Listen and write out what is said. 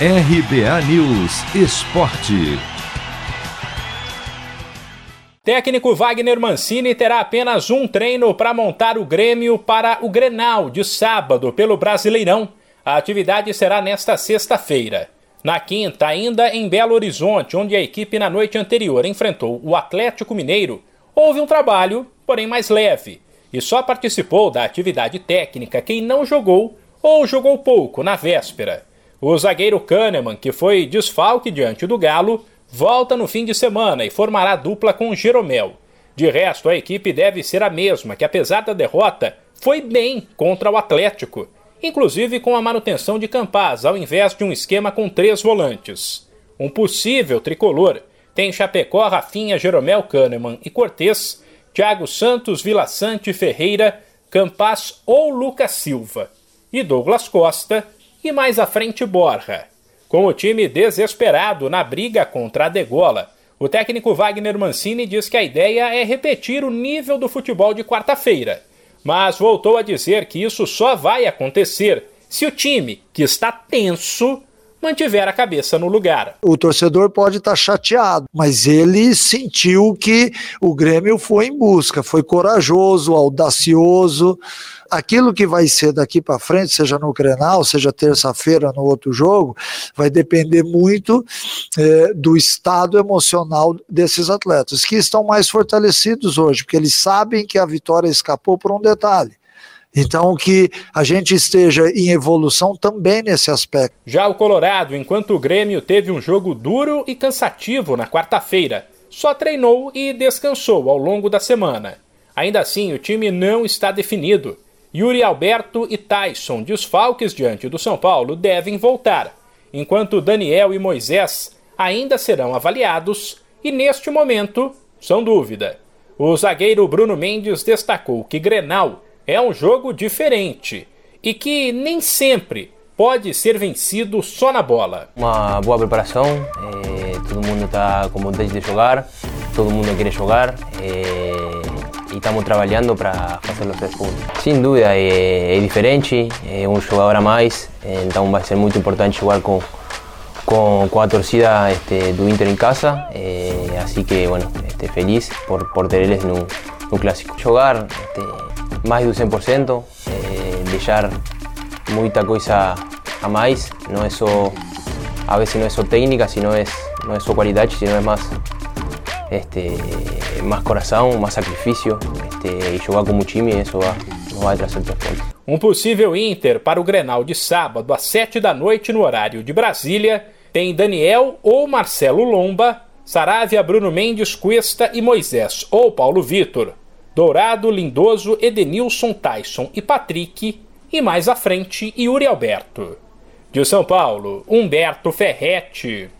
RBA News Esporte. Técnico Wagner Mancini terá apenas um treino para montar o Grêmio para o Grenal de sábado pelo Brasileirão. A atividade será nesta sexta-feira. Na quinta, ainda em Belo Horizonte, onde a equipe na noite anterior enfrentou o Atlético Mineiro, houve um trabalho, porém mais leve, e só participou da atividade técnica quem não jogou ou jogou pouco na véspera. O zagueiro Kahneman, que foi desfalque diante do Galo, volta no fim de semana e formará dupla com Jeromel. De resto, a equipe deve ser a mesma, que apesar da derrota, foi bem contra o Atlético, inclusive com a manutenção de Campaz, ao invés de um esquema com três volantes. Um possível tricolor tem Chapecó, Rafinha, Jeromel Kahneman e Cortez, Thiago Santos, Vila Sante, Ferreira, Campaz ou Lucas Silva, e Douglas Costa, e mais à frente Borja. Com o time desesperado na briga contra a Degola, o técnico Wagner Mancini diz que a ideia é repetir o nível do futebol de quarta-feira, mas voltou a dizer que isso só vai acontecer se o time, que está tenso, mantiver a cabeça no lugar. O torcedor pode estar chateado, mas ele sentiu que o Grêmio foi em busca, foi corajoso, audacioso. Aquilo que vai ser daqui para frente, seja no Grenal, seja terça-feira no outro jogo, vai depender muito é, do estado emocional desses atletas, que estão mais fortalecidos hoje, porque eles sabem que a vitória escapou por um detalhe. Então, que a gente esteja em evolução também nesse aspecto. Já o Colorado, enquanto o Grêmio teve um jogo duro e cansativo na quarta-feira, só treinou e descansou ao longo da semana. Ainda assim, o time não está definido. Yuri Alberto e Tyson, desfalques diante do São Paulo, devem voltar, enquanto Daniel e Moisés ainda serão avaliados e, neste momento, são dúvida. O zagueiro Bruno Mendes destacou que Grenal é um jogo diferente e que nem sempre pode ser vencido só na bola. Uma boa preparação, é, todo mundo está com vontade de jogar, todo mundo quer jogar é, e estamos trabalhando para fazer os três pontos. Sem dúvida é, é, diferente, é um jogador a mais, então vai ser muito importante jogar com com, com a torcida este, do Inter em casa, eh, assim que, bueno, este, feliz por, por ter eles no, no clássico. Jogar este, mais do 100%, eh, deixar muita coisa a mais, não é só, a vezes não é só técnica, sino é, não é só qualidade, sino é mais, este, mais coração, mais sacrifício, este, e jogar como time, isso vai, vai trazer três pontos. Um possível Inter para o Grenal de sábado às 7 da noite no horário de Brasília tem Daniel ou Marcelo Lomba, Saravia, Bruno Mendes, Cuesta e Moisés ou Paulo Vitor. Dourado, Lindoso, Edenilson, Tyson e Patrick, e mais à frente Yuri Alberto. De São Paulo, Humberto Ferretti.